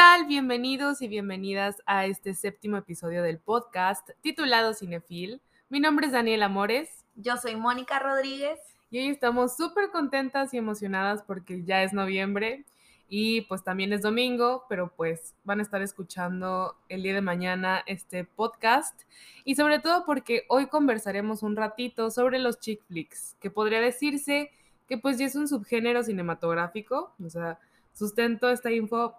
Hola, ¿qué tal? Bienvenidos y bienvenidas a este séptimo episodio del podcast titulado Cinefil. Mi nombre es Daniela Amores. Yo soy Mónica Rodríguez. Y hoy estamos súper contentas y emocionadas porque ya es noviembre y pues también es domingo, pero pues van a estar escuchando el día de mañana este podcast y sobre todo porque hoy conversaremos un ratito sobre los chick flicks, que podría decirse que pues ya es un subgénero cinematográfico, o sea, sustento esta info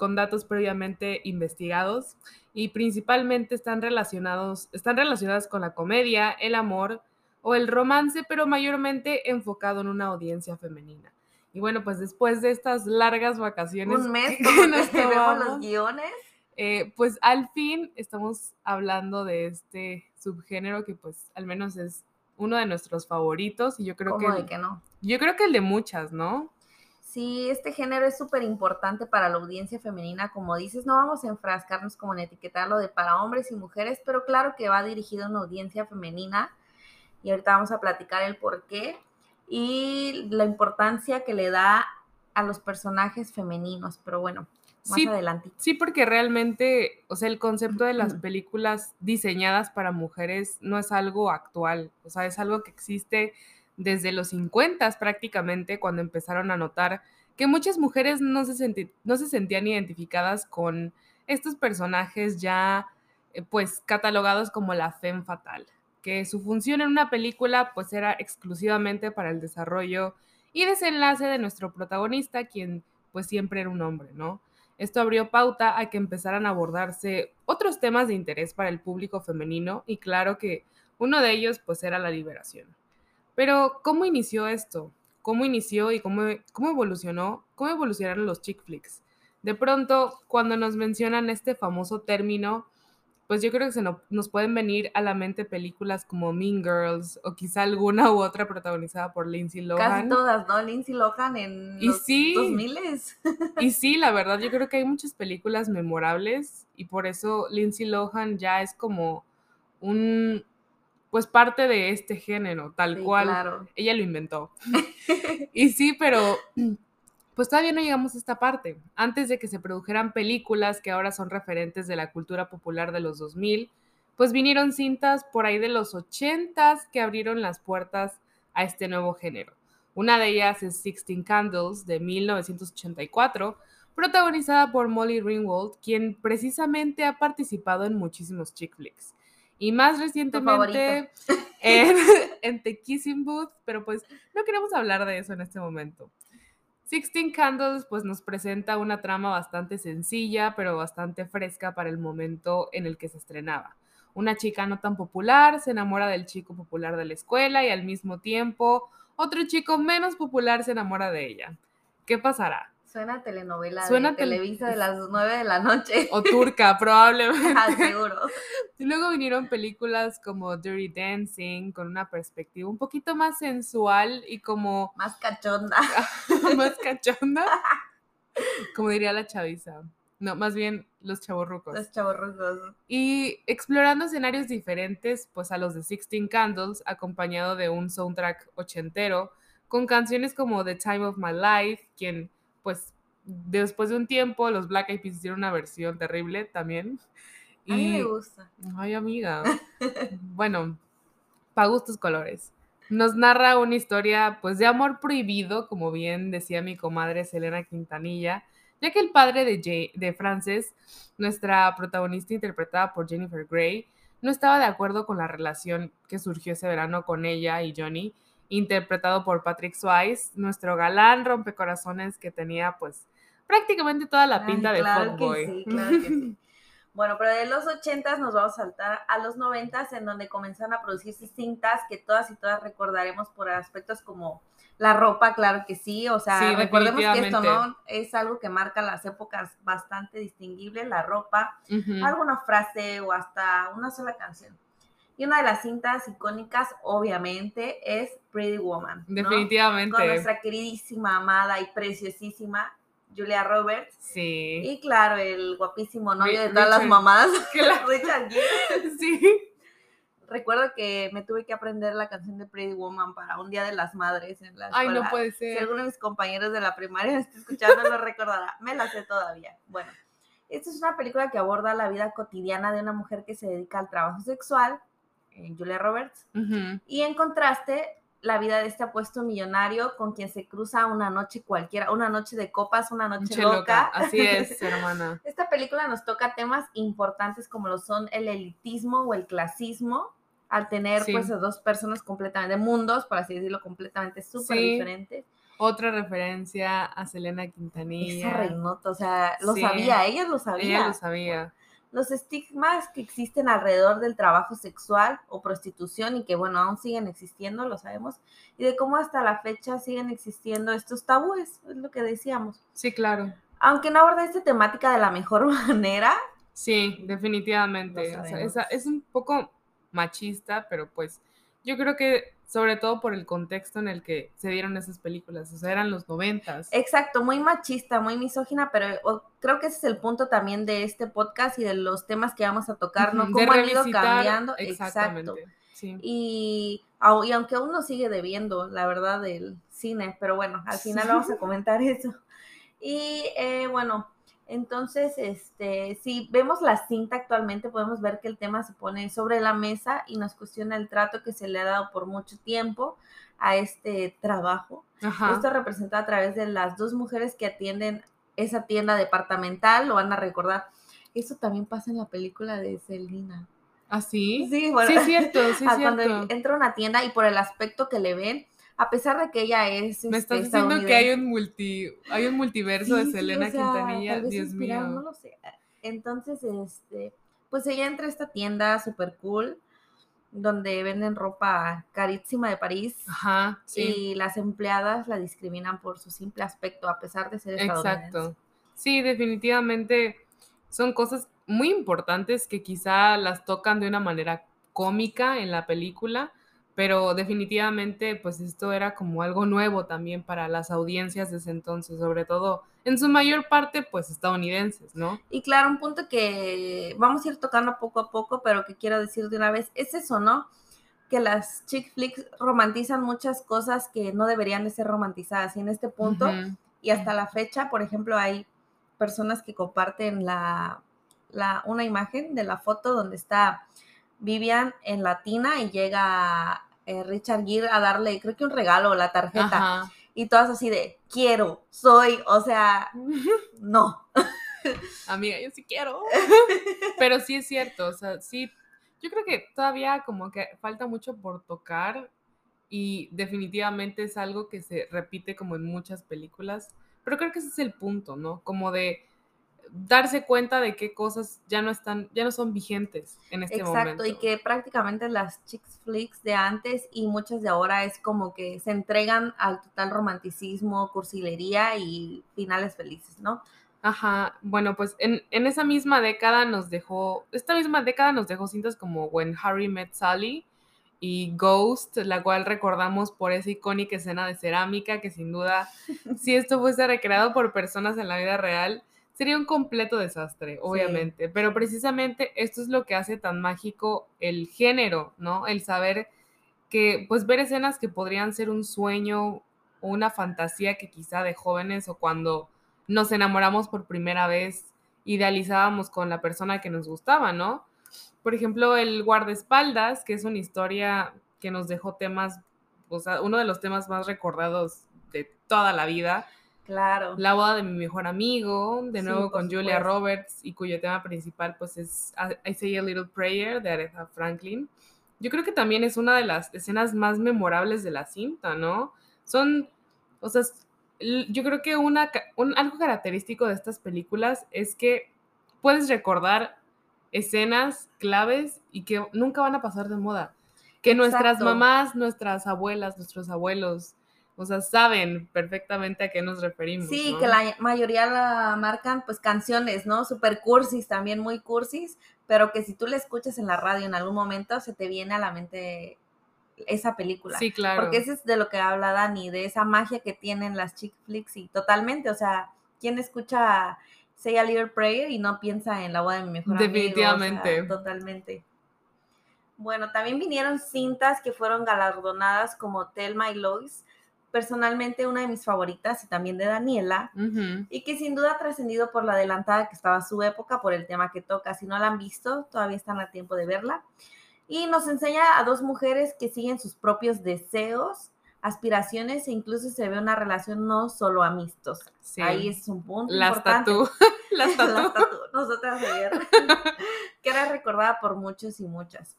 con datos previamente investigados y principalmente están relacionados, están relacionadas con la comedia, el amor o el romance, pero mayormente enfocado en una audiencia femenina. Y bueno, pues después de estas largas vacaciones. Un mes que nos vemos los guiones. Eh, pues al fin estamos hablando de este subgénero que pues al menos es uno de nuestros favoritos y yo creo ¿Cómo que... de que no? Yo creo que el de muchas, ¿no? Sí, este género es súper importante para la audiencia femenina, como dices, no vamos a enfrascarnos como en etiquetarlo de para hombres y mujeres, pero claro que va dirigido a una audiencia femenina. Y ahorita vamos a platicar el por qué y la importancia que le da a los personajes femeninos, pero bueno, más Sí, adelante. Sí, porque realmente, o sea, el concepto de las películas diseñadas para mujeres no es algo actual, o sea, es algo que existe desde los 50 prácticamente, cuando empezaron a notar que muchas mujeres no se, sentían identificadas con estos personajes ya, eh, pues, catalogados como la femme fatal, que su función en una película, pues, era exclusivamente para el desarrollo y desenlace de nuestro protagonista, quien, pues, siempre era un hombre, ¿no? Esto abrió pauta a que empezaran a abordarse otros temas de interés para el público femenino y claro que uno de ellos pues era la liberación. Pero ¿cómo inició esto? ¿Cómo inició y cómo, cómo evolucionó? ¿Cómo evolucionaron los chick flicks? De pronto, cuando nos mencionan este famoso término, pues yo creo que se no- nos pueden venir a la mente películas como Mean Girls o quizá alguna u otra protagonizada por Lindsay Casi Lohan. todas, ¿no? Lindsay Lohan en Y los sí. 2000 Y sí, la verdad, yo creo que hay muchas películas memorables y por eso Lindsay Lohan ya es como un, pues parte de este género, tal Sí, cual. claro. Ella lo inventó. Y sí, pero pues todavía no llegamos a esta parte. Antes de que se produjeran películas que ahora son referentes de la cultura popular de los 2000, pues vinieron cintas por ahí de los 80s que abrieron las puertas a este nuevo género. Una de ellas es Sixteen Candles de 1984, protagonizada por Molly Ringwald, quien precisamente ha participado en muchísimos chick flicks. Y más recientemente en, en The Kissing Booth, pero pues no queremos hablar de eso en este momento. Sixteen Candles pues nos presenta una trama bastante sencilla, pero bastante fresca para el momento en el que se estrenaba. Una chica no tan popular se enamora del chico popular de la escuela y al mismo tiempo otro chico menos popular se enamora de ella. ¿Qué pasará? Suena a telenovela Suena de tele- Televisa de las 9 de la noche. O turca, probablemente. Ah, seguro. Y luego vinieron películas como Dirty Dancing, con una perspectiva un poquito más sensual y como Más cachonda. más cachonda, como diría la chaviza. No, más bien los chavorrucos. Los chavorrucos. Y explorando escenarios diferentes, pues a los de Sixteen Candles, acompañado de un soundtrack ochentero, con canciones como The Time of My Life, quien, pues, después de un tiempo, los Black Eyed Peas hicieron una versión terrible también. A mí me Y, gusta. ay, amiga, bueno, pa' gustos colores. Nos narra una historia, pues, de amor prohibido, como bien decía mi comadre Selena Quintanilla, ya que el padre de, Jay- de Frances, nuestra protagonista interpretada por Jennifer Grey, no estaba de acuerdo con la relación que surgió ese verano con ella y Johnny, interpretado por Patrick Swayze, nuestro galán rompecorazones que tenía, pues, prácticamente toda la Ay, pinta de claro fuckboy. que sí, claro que sí. Bueno, pero de los 80 nos vamos a saltar a los 90 en donde comenzaron a producirse cintas que todas y todas recordaremos por aspectos como la ropa, claro que sí, o sea, Sí, recordemos que esto no es algo que marca las épocas bastante distinguibles, la ropa, alguna frase o hasta una sola canción. Y una de las cintas icónicas, obviamente, es Pretty Woman. ¿no? Definitivamente. Con nuestra queridísima, amada y preciosísima Julia Roberts. Sí. Y claro, el guapísimo novio de todas las mamás, Claro. Richard Gere. Sí. Recuerdo que me tuve que aprender la canción de Pretty Woman para un Día de las Madres en la Ay, escuela. no puede Si ser. alguno de mis compañeros de la primaria me está escuchando, lo recordará. Me la sé todavía. Bueno, esta es una película que aborda la vida cotidiana de una mujer que se dedica al trabajo sexual, eh, Julia Roberts, y en contraste, la vida de este apuesto millonario con quien se cruza una noche cualquiera, una noche de copas, una noche Che loca. loca. Así es, hermana. Esta película nos toca temas importantes como lo son el elitismo o el clasismo, al tener Sí. pues a dos personas completamente, mundos, por así decirlo, completamente súper Sí. diferentes. Otra referencia a Selena Esa Quintanilla. reinota, o sea, lo Sí. sabía, ella lo sabía. Ella lo sabía. Los estigmas que existen alrededor del trabajo sexual o prostitución y que, bueno, aún siguen existiendo, lo sabemos, y de cómo hasta la fecha siguen existiendo estos tabúes, es lo que decíamos. Sí, claro. Aunque no aborda esta temática de la mejor manera, Sí, definitivamente. O sea, es un poco machista, pero pues yo creo que sobre todo por el contexto en el que se dieron esas películas, o sea, eran los noventas. Exacto, muy machista, muy misógina, pero creo que ese es el punto también de este podcast y de los temas que vamos a tocar, ¿no? Cómo han ido cambiando. Exacto. Sí. Y, au- y aunque aún nos sigue debiendo, la verdad, del cine, pero bueno, al final vamos a comentar eso. Y eh, bueno, entonces, este, si vemos la cinta actualmente, podemos ver que el tema se pone sobre la mesa y nos cuestiona el trato que se le ha dado por mucho tiempo a este trabajo. Ajá. Esto representado a través de las dos mujeres que atienden esa tienda departamental, lo van a recordar. Eso también pasa en la película de Selina. ¿Ah, sí? Sí, bueno. Sí, es cierto, sí, es cuando cierto. entra a una tienda y por el aspecto que le ven, a pesar de que ella es. Me este, estás diciendo que hay un multi, hay un multiverso Sí, de sí, Selena o sea, Quintanilla, Dios mío. No lo sé. Entonces, este, pues ella entra a esta tienda super cool, donde venden ropa carísima de París. Ajá, sí. Y las empleadas la discriminan por su simple aspecto, a pesar de ser estadounidense. Exacto. Sí, definitivamente son cosas muy importantes que quizá las tocan de una manera cómica en la película, pero definitivamente pues esto era como algo nuevo también para las audiencias de ese entonces, sobre todo en su mayor parte pues estadounidenses, ¿no? Y claro, un punto que vamos a ir tocando poco a poco, pero que quiero decir de una vez, es eso, ¿no? Que las chick flicks romantizan muchas cosas que no deberían de ser romantizadas. Y en este punto, y hasta la fecha, por ejemplo, hay personas que comparten la, la, una imagen de la foto donde está Vivian en la tina y llega eh, Richard Gere a darle, creo que un regalo, la tarjeta. Ajá. Y todas así de, quiero, soy, o sea, no. Amiga, yo sí quiero. Pero sí es cierto, o sea, sí, yo creo que todavía como que falta mucho por tocar y definitivamente es algo que se repite como en muchas películas, pero creo que ese es el punto, ¿no? Como de darse cuenta de qué cosas ya no están, ya no son vigentes en este Exacto, momento. y que prácticamente las chick flicks de antes y muchas de ahora es como que se entregan al total romanticismo, cursilería y finales felices, ¿no? Ajá, bueno, pues en, en esa misma década nos dejó, esta misma década nos dejó cintas como When Harry Met Sally y Ghost, la cual recordamos por esa icónica escena de cerámica que sin duda, si esto fuese recreado por personas en la vida real, sería un completo desastre, obviamente. Pero precisamente esto es lo que hace tan mágico el género, ¿no? El saber que, pues ver escenas que podrían ser un sueño o una fantasía que quizá de jóvenes o cuando nos enamoramos por primera vez, idealizábamos con la persona que nos gustaba, ¿no? Por ejemplo, el guardaespaldas, que es una historia que nos dejó temas, o sea, uno de los temas más recordados de toda la vida. Claro. La boda de mi mejor amigo, de Sí, nuevo por con Julia supuesto. Roberts, y cuyo tema principal pues es I Say a Little Prayer de Aretha Franklin. Yo creo que también es una de las escenas más memorables de la cinta, ¿no? Son, o sea, yo creo que una, un- algo característico de estas películas es que puedes recordar escenas claves y que nunca van a pasar de moda. Que nuestras Exacto. mamás, nuestras abuelas, nuestros abuelos, o sea, saben perfectamente a qué nos referimos. Sí, ¿no? que la mayoría la marcan pues canciones, ¿no? Super cursis, también muy cursis, pero que si tú la escuchas en la radio en algún momento se te viene a la mente esa película. Sí, claro. Porque ese es de lo que habla Dani, de esa magia que tienen las chick flicks y totalmente, o sea, ¿quién escucha Say a Little Prayer y no piensa en la boda de mi mejor amigo? Sea, Definitivamente. totalmente. Bueno, también vinieron cintas que fueron galardonadas como Thelma y Lois, personalmente una de mis favoritas y también de Daniela, y que sin duda ha trascendido por la adelantada que estaba su época, por el tema que toca. Si no la han visto, todavía están a tiempo de verla. Y nos enseña a dos mujeres que siguen sus propios deseos, aspiraciones e incluso se ve una relación no solo amistosa. Ahí es un punto Las importante. tatú. Las tatú. Las tatú. Nosotras ayer. que era recordada por muchos y muchas.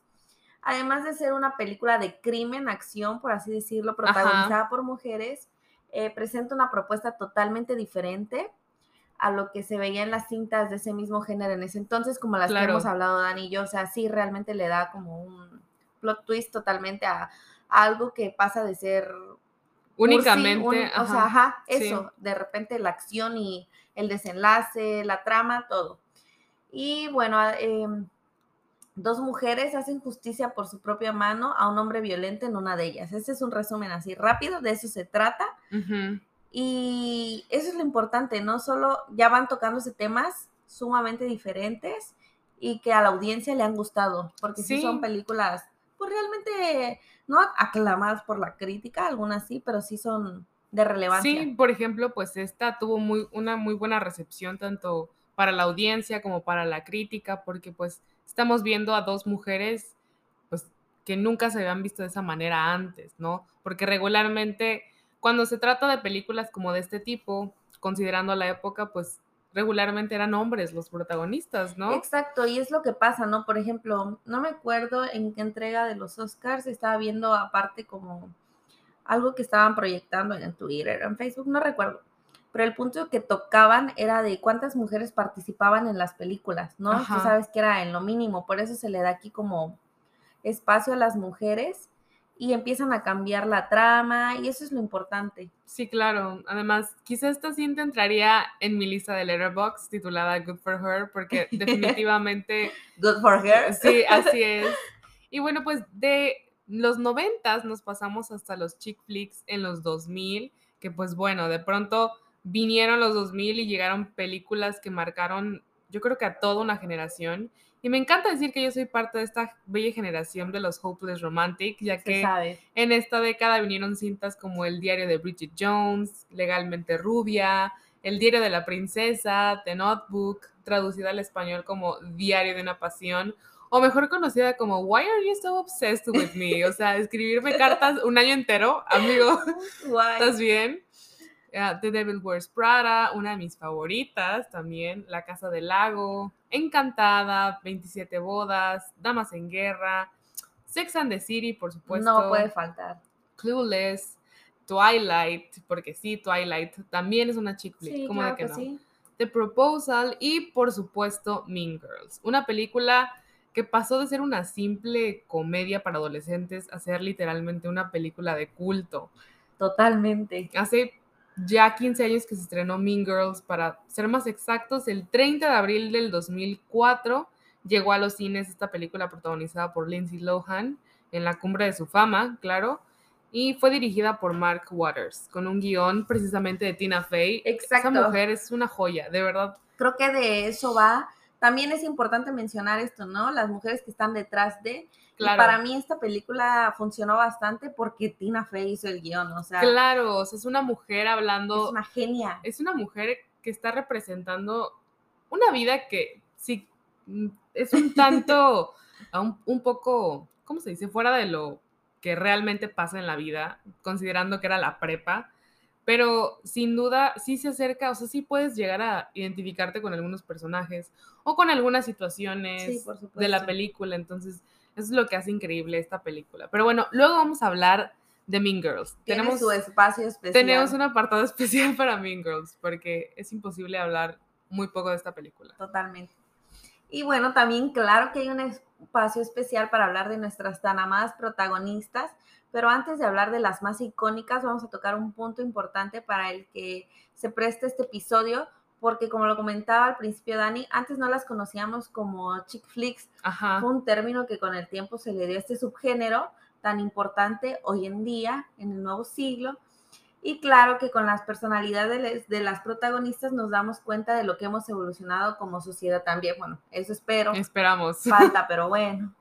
Además de ser una película de crimen, acción, por así decirlo, protagonizada por mujeres, eh, presenta una propuesta totalmente diferente a lo que se veía en las cintas de ese mismo género en ese entonces, como las que Claro. hemos hablado Dani y yo. O sea, sí realmente le da como un plot twist totalmente a, a algo que pasa de ser cursi, Únicamente. un- o sea, ajá. sí. eso, de repente la acción y el desenlace, la trama, todo. Y bueno, em, dos mujeres hacen justicia por su propia mano a un hombre violento en una de ellas. Ese es un resumen así rápido, de eso se trata. Ujú. Y eso es lo importante, no solo ya van tocándose temas sumamente diferentes y que a la audiencia le han gustado, porque sí, Sí. son películas, pues realmente no aclamadas por la crítica, algunas sí, pero sí son de relevancia. Sí, por ejemplo, pues esta tuvo muy, una muy buena recepción tanto para la audiencia como para la crítica, porque pues estamos viendo a dos mujeres pues que nunca se habían visto de esa manera antes, ¿no? Porque regularmente cuando se trata de películas como de este tipo, considerando la época, pues regularmente eran hombres los protagonistas, ¿no? Exacto, y es lo que pasa, ¿no? Por ejemplo, no me acuerdo en qué entrega de los Oscars estaba viendo aparte como algo que estaban proyectando en Twitter, en Facebook, no recuerdo. Pero el punto que tocaban era de cuántas mujeres participaban en las películas, ¿no? Tú sabes que era en lo mínimo, por eso se le da aquí como espacio a las mujeres y empiezan a cambiar la trama y eso es lo importante. Sí, claro. Además, quizá esta cinta entraría en mi lista de Letterboxd titulada Good for Her, porque definitivamente Good for her. Sí, así es. Y bueno, pues de los noventas nos pasamos hasta los chick flicks en los 2000, que pues bueno, de pronto vinieron los 2000 y llegaron películas que marcaron, yo creo que a toda una generación. Y me encanta decir que yo soy parte de esta bella generación de los Hopeless Romantic, ya que en esta década vinieron cintas como El diario de Bridget Jones, Legalmente Rubia, El diario de la princesa, The Notebook, traducida al español como Diario de una pasión, o mejor conocida como Why are you so obsessed with me? O sea, escribirme cartas un año entero, amigo. ¿estás bien? Ah, The Devil Wears Prada, una de mis favoritas también, La Casa del Lago, Encantada, 27 bodas, Damas en Guerra, Sex and the City, por supuesto. no puede faltar. Clueless, Twilight, porque sí, Twilight también es una chick flick, Sí, ¿cómo claro de que, que no? sí. The Proposal y por supuesto Mean Girls, una película que pasó de ser una simple comedia para adolescentes a ser literalmente una película de culto. Totalmente. Hace ya 15 años que se estrenó Mean Girls, para ser más exactos, el 30 de abril del 2004 llegó a los cines esta película protagonizada por Lindsay Lohan en la cumbre de su fama, claro, y fue dirigida por Mark Waters, con un guion precisamente de Tina Fey. Exacto. Esa mujer es una joya, de verdad. Creo que de eso va. También es importante mencionar esto, ¿no? Las mujeres que están detrás de. Y Claro. para mí esta película funcionó bastante porque Tina Fey hizo el guion, o sea, Claro, o sea, es una mujer es hablando, una genia. es una mujer que está representando una vida que sí mm, es un tanto, a un, un poco, ¿cómo se dice? Fuera de lo que realmente pasa en la vida, considerando que era la prepa, pero sin duda sí se acerca, o sea, sí puedes llegar a identificarte con algunos personajes o con algunas situaciones Sí, por supuesto. de la película, entonces eso es lo que hace increíble esta película. Pero bueno, luego vamos a hablar de Mean Girls. Tiene Tenemos su espacio especial. tenemos un apartado especial para Mean Girls porque es imposible hablar muy poco de esta película. Totalmente. Y bueno, también claro que hay un espacio especial para hablar de nuestras tan amadas protagonistas, pero antes de hablar de las más icónicas, vamos a tocar un punto importante para el que se presta este episodio, porque como lo comentaba al principio Dani, antes no las conocíamos como chick flicks, Ajá. fue un término que con el tiempo se le dio a este subgénero tan importante hoy en día, en el nuevo siglo. Y claro que con las personalidades de las protagonistas nos damos cuenta de lo que hemos evolucionado como sociedad también. Bueno, eso espero. Esperamos. Falta, pero bueno.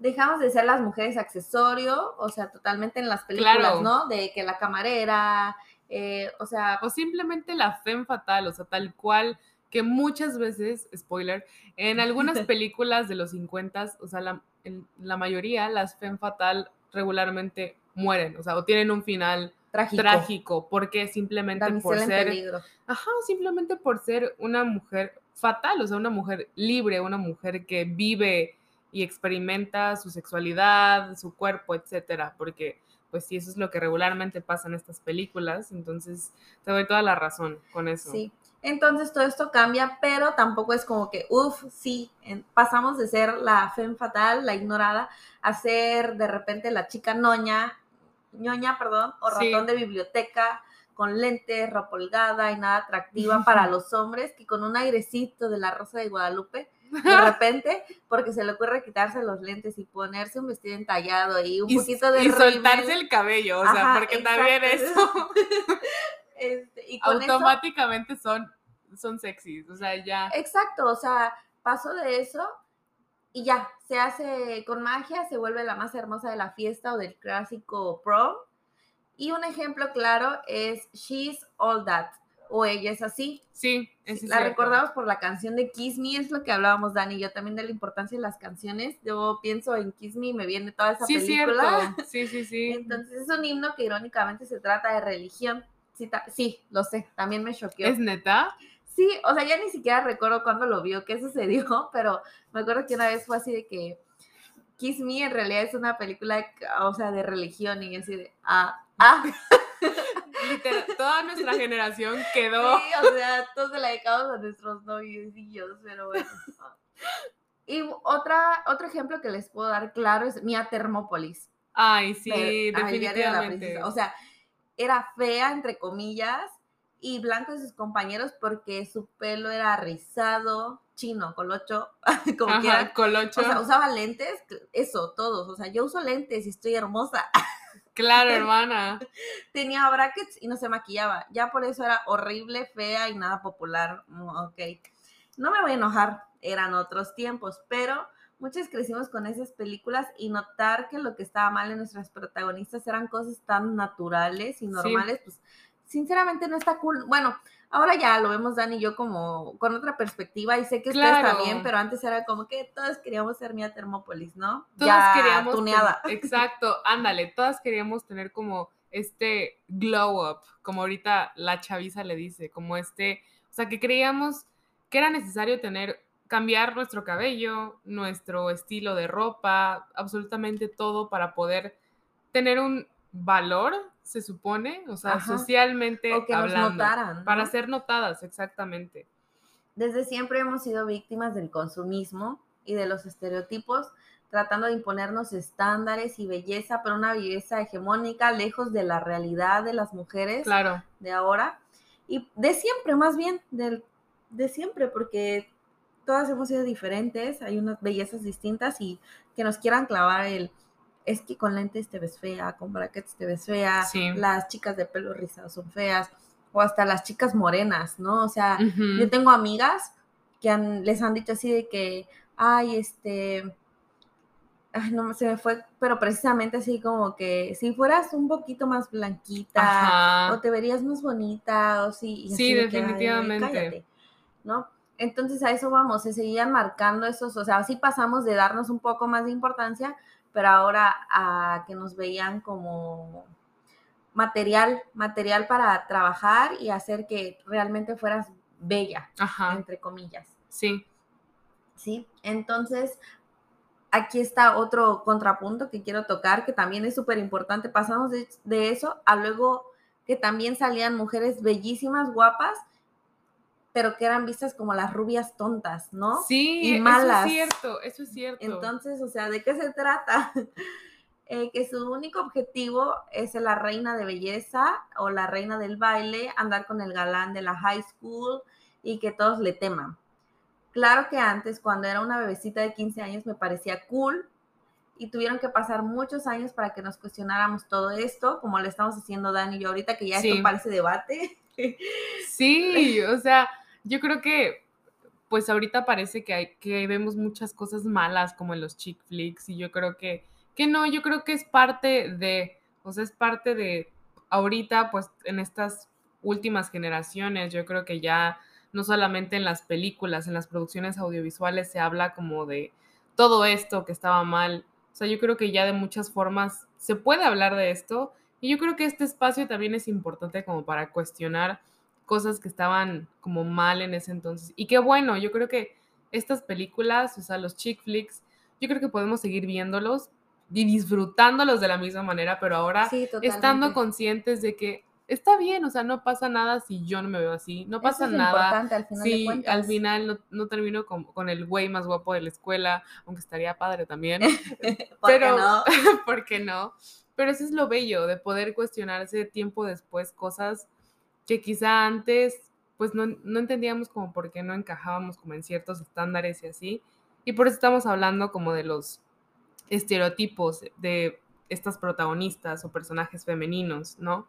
dejamos de ser las mujeres accesorio, o sea, totalmente en las películas, Claro. ¿no? De que la camarera, eh, o sea, O simplemente la femme fatal, o sea, tal cual que muchas veces, spoiler, en algunas películas de los 50, o sea, la, en la mayoría, las femme fatal regularmente mueren, o sea, o tienen un final trágico. trágico, porque simplemente por Damisela ser, peligro. ajá, simplemente por ser una mujer fatal, o sea, una mujer libre, una mujer que vive y experimenta su sexualidad, su cuerpo, etcétera, porque pues sí, eso es lo que regularmente pasa en estas películas, entonces te doy toda la razón con eso. Sí. Entonces todo esto cambia, pero tampoco es como que, uff, sí, pasamos de ser la femme fatal, la ignorada, a ser de repente la chica noña, ñoña, perdón, o Sí. ratón de biblioteca, con lentes, ropa holgada y nada atractiva para los hombres, que con un airecito de la Rosa de Guadalupe, de repente, porque se le ocurre quitarse los lentes y ponerse un vestido entallado y un y, poquito de y soltarse el cabello, o sea, Ajá, porque también eso Este, y con eso- automáticamente son, son sexys, o sea, ya. Exacto, o sea, pasó de eso y ya, se hace con magia, se vuelve la más hermosa de la fiesta o del clásico prom. Y un ejemplo claro es She's All That, o Ella es así. Sí, es la cierto. recordamos por la canción de Kiss Me, es lo que hablábamos Dani y yo también de la importancia de las canciones. Yo pienso en Kiss Me y me viene toda esa Sí, película. cierto. Sí, sí, sí. Entonces es un himno que irónicamente se trata de religión. Sí, sí, lo sé, también me choqueó. ¿Es neta? Sí, o sea, ya ni siquiera recuerdo cuándo lo vio, qué sucedió, pero me acuerdo que una vez fue así de que Kiss Me en realidad es una película, o sea, de religión y así de, ah, ah, Literal, toda nuestra generación sí, quedó. o sea, todos se la dedicamos a nuestros novios pero bueno. Y otra, otro ejemplo que les puedo dar claro es Mia Thermopolis. Ay, sí, de- ay, Diario de la definitivamente. O sea, era fea, entre comillas, y blanco de sus compañeros porque su pelo era rizado, chino, colocho, como Ajá, colocho. O sea, usaba lentes, eso, todos. O sea, yo uso lentes y estoy hermosa. claro, hermana. Tenía brackets y no se maquillaba. Ya por eso era horrible, fea y nada popular. Mm, Ok. No me voy a enojar, eran otros tiempos, pero muchos crecimos con esas películas y notar que lo que estaba mal en nuestras protagonistas eran cosas tan naturales y normales, pues sinceramente no está cool. Bueno, ahora ya lo vemos Dani y yo como con otra perspectiva y sé que ustedes Claro. también, pero antes era como que todos queríamos ser Mía Termópolis, ¿no? Todas ya queríamos. tuneada. Exacto, ándale, todas queríamos tener como este glow up, como ahorita la chaviza le dice, como este, o sea, que creíamos que era necesario tener, cambiar nuestro cabello, nuestro estilo de ropa, absolutamente todo para poder tener un valor, se supone, o sea, Ajá. socialmente O que nos hablando, notaran. ¿no? para ser notadas, exactamente. Desde siempre hemos sido víctimas del consumismo y de los estereotipos, tratando de imponernos estándares y belleza, pero una belleza hegemónica, lejos de la realidad de las mujeres Claro, de ahora. Y de siempre, más bien, del- de siempre, porque todas hemos sido diferentes, hay unas bellezas distintas y que nos quieran clavar el, es que con lentes te ves fea, con brackets te ves fea, Sí. las chicas de pelo rizado son feas, o hasta las chicas morenas, ¿no? O sea, yo tengo amigas que han- les han dicho así de que, ay, este, ay, no se me fue, pero precisamente así como que si fueras un poquito más blanquita, Ajá. o te verías más bonita, o sí. Sí, así de que, "Ay, definitivamente. cállate", ¿no? Entonces a eso vamos, se seguían marcando esos, o sea, así pasamos de darnos un poco más de importancia, pero ahora a que nos veían como material, material para trabajar y hacer que realmente fueras bella, Ajá, entre comillas. sí. ¿sí? Entonces, aquí está otro contrapunto que quiero tocar, que también es súper importante. Pasamos de, de eso a luego que también salían mujeres bellísimas, guapas, pero que eran vistas como las rubias tontas, ¿no? Sí, Y eso malas. es cierto, eso es cierto. Entonces, o sea, ¿de qué se trata? Eh, que su único objetivo es la reina de belleza o la reina del baile, andar con el galán de la high school y que todos le teman. Claro que antes, cuando era una bebecita de 15 años, me parecía cool y tuvieron que pasar muchos años para que nos cuestionáramos todo esto, como le estamos haciendo Dani y yo ahorita, que ya Sí. esto parece debate. Sí, o sea, yo creo que pues ahorita parece que, hay, que vemos muchas cosas malas como en los chick flicks y yo creo que, que no, yo creo que es parte de, o sea, es parte de ahorita, pues en estas últimas generaciones, yo creo que ya no solamente en las películas, en las producciones audiovisuales se habla como de todo esto que estaba mal. O sea, yo creo que ya de muchas formas se puede hablar de esto y yo creo que este espacio también es importante como para cuestionar cosas que estaban como mal en ese entonces. Y qué bueno, yo creo que estas películas, o sea, los chick flicks, yo creo que podemos seguir viéndolos y disfrutándolos de la misma manera, pero ahora estando conscientes de que está bien, o sea, no pasa nada si yo no me veo así, no pasa nada. Al final sí, al final no, termino con, el güey más guapo de la escuela, aunque estaría padre también. pero, no? ¿por qué no? Pero eso es lo bello de poder cuestionarse tiempo después cosas que quizá antes pues no, entendíamos como por qué no encajábamos como en ciertos estándares y así. Y por eso estamos hablando como de los estereotipos de estas protagonistas o personajes femeninos, ¿no?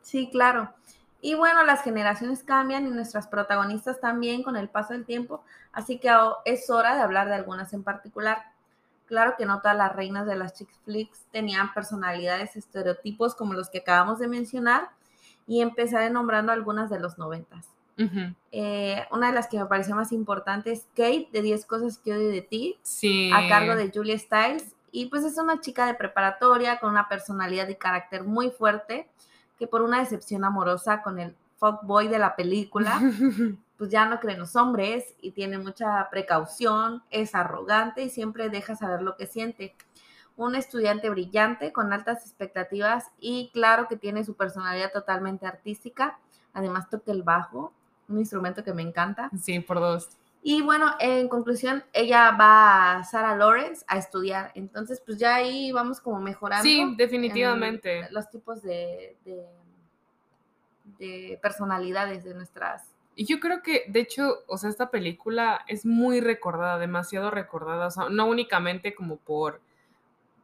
Sí, claro. Y bueno, las generaciones cambian y nuestras protagonistas también con el paso del tiempo, así que es hora de hablar de algunas en particular. Claro que no todas las reinas de las chick flicks tenían personalidades, estereotipos como los que acabamos de mencionar, y empezaré nombrando algunas de los noventas. Eh, una de las que me pareció más importante es Kate, de 10 cosas que odio de ti, a cargo de Julia Stiles. Y pues es una chica de preparatoria con una personalidad y carácter muy fuerte, que por una decepción amorosa con el fuckboy de la película, pues ya no cree en los hombres y tiene mucha precaución, es arrogante y siempre deja saber lo que siente un estudiante brillante con altas expectativas y claro que tiene su personalidad totalmente artística. Además toca el bajo, un instrumento que me encanta. Sí, por dos. Y bueno, en conclusión, ella va a Sarah Lawrence a estudiar. Entonces, pues ya ahí vamos como mejorando. Sí, definitivamente. Los tipos de, de, de personalidades de nuestras y yo creo que, de hecho, o sea, esta película es muy recordada, demasiado recordada, o sea, no únicamente como por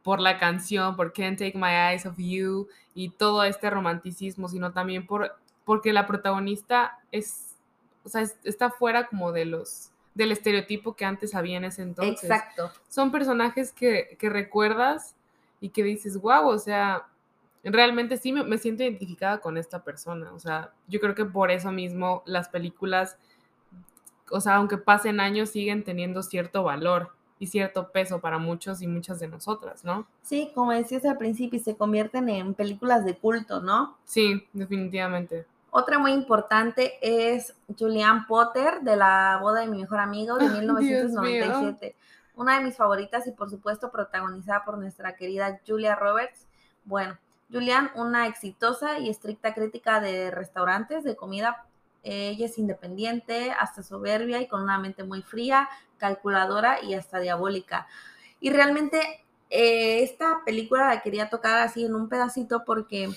por la canción, por Can't Take My Eyes Off You y todo este romanticismo, sino también por, porque la protagonista es, o sea, está fuera como de los, del estereotipo que antes había en ese entonces. Exacto. Son personajes que, que recuerdas y que dices, wow, o sea, realmente sí me, me, siento identificada con esta persona. O sea, yo creo que por eso mismo las películas, o sea, aunque pasen años, siguen teniendo cierto valor y cierto peso para muchos y muchas de nosotras, ¿no? Sí, como decías al principio, se convierten en películas de culto, ¿no? Sí, definitivamente. Otra muy importante es Julianne Potter de la boda de mi mejor amigo de 1997. Una de mis favoritas y por supuesto protagonizada por nuestra querida Julia Roberts. Bueno, Julianne, una exitosa y estricta crítica de restaurantes de comida ella es independiente, hasta soberbia y con una mente muy fría, calculadora y hasta diabólica. Y realmente eh, esta película la quería tocar así en un pedacito porque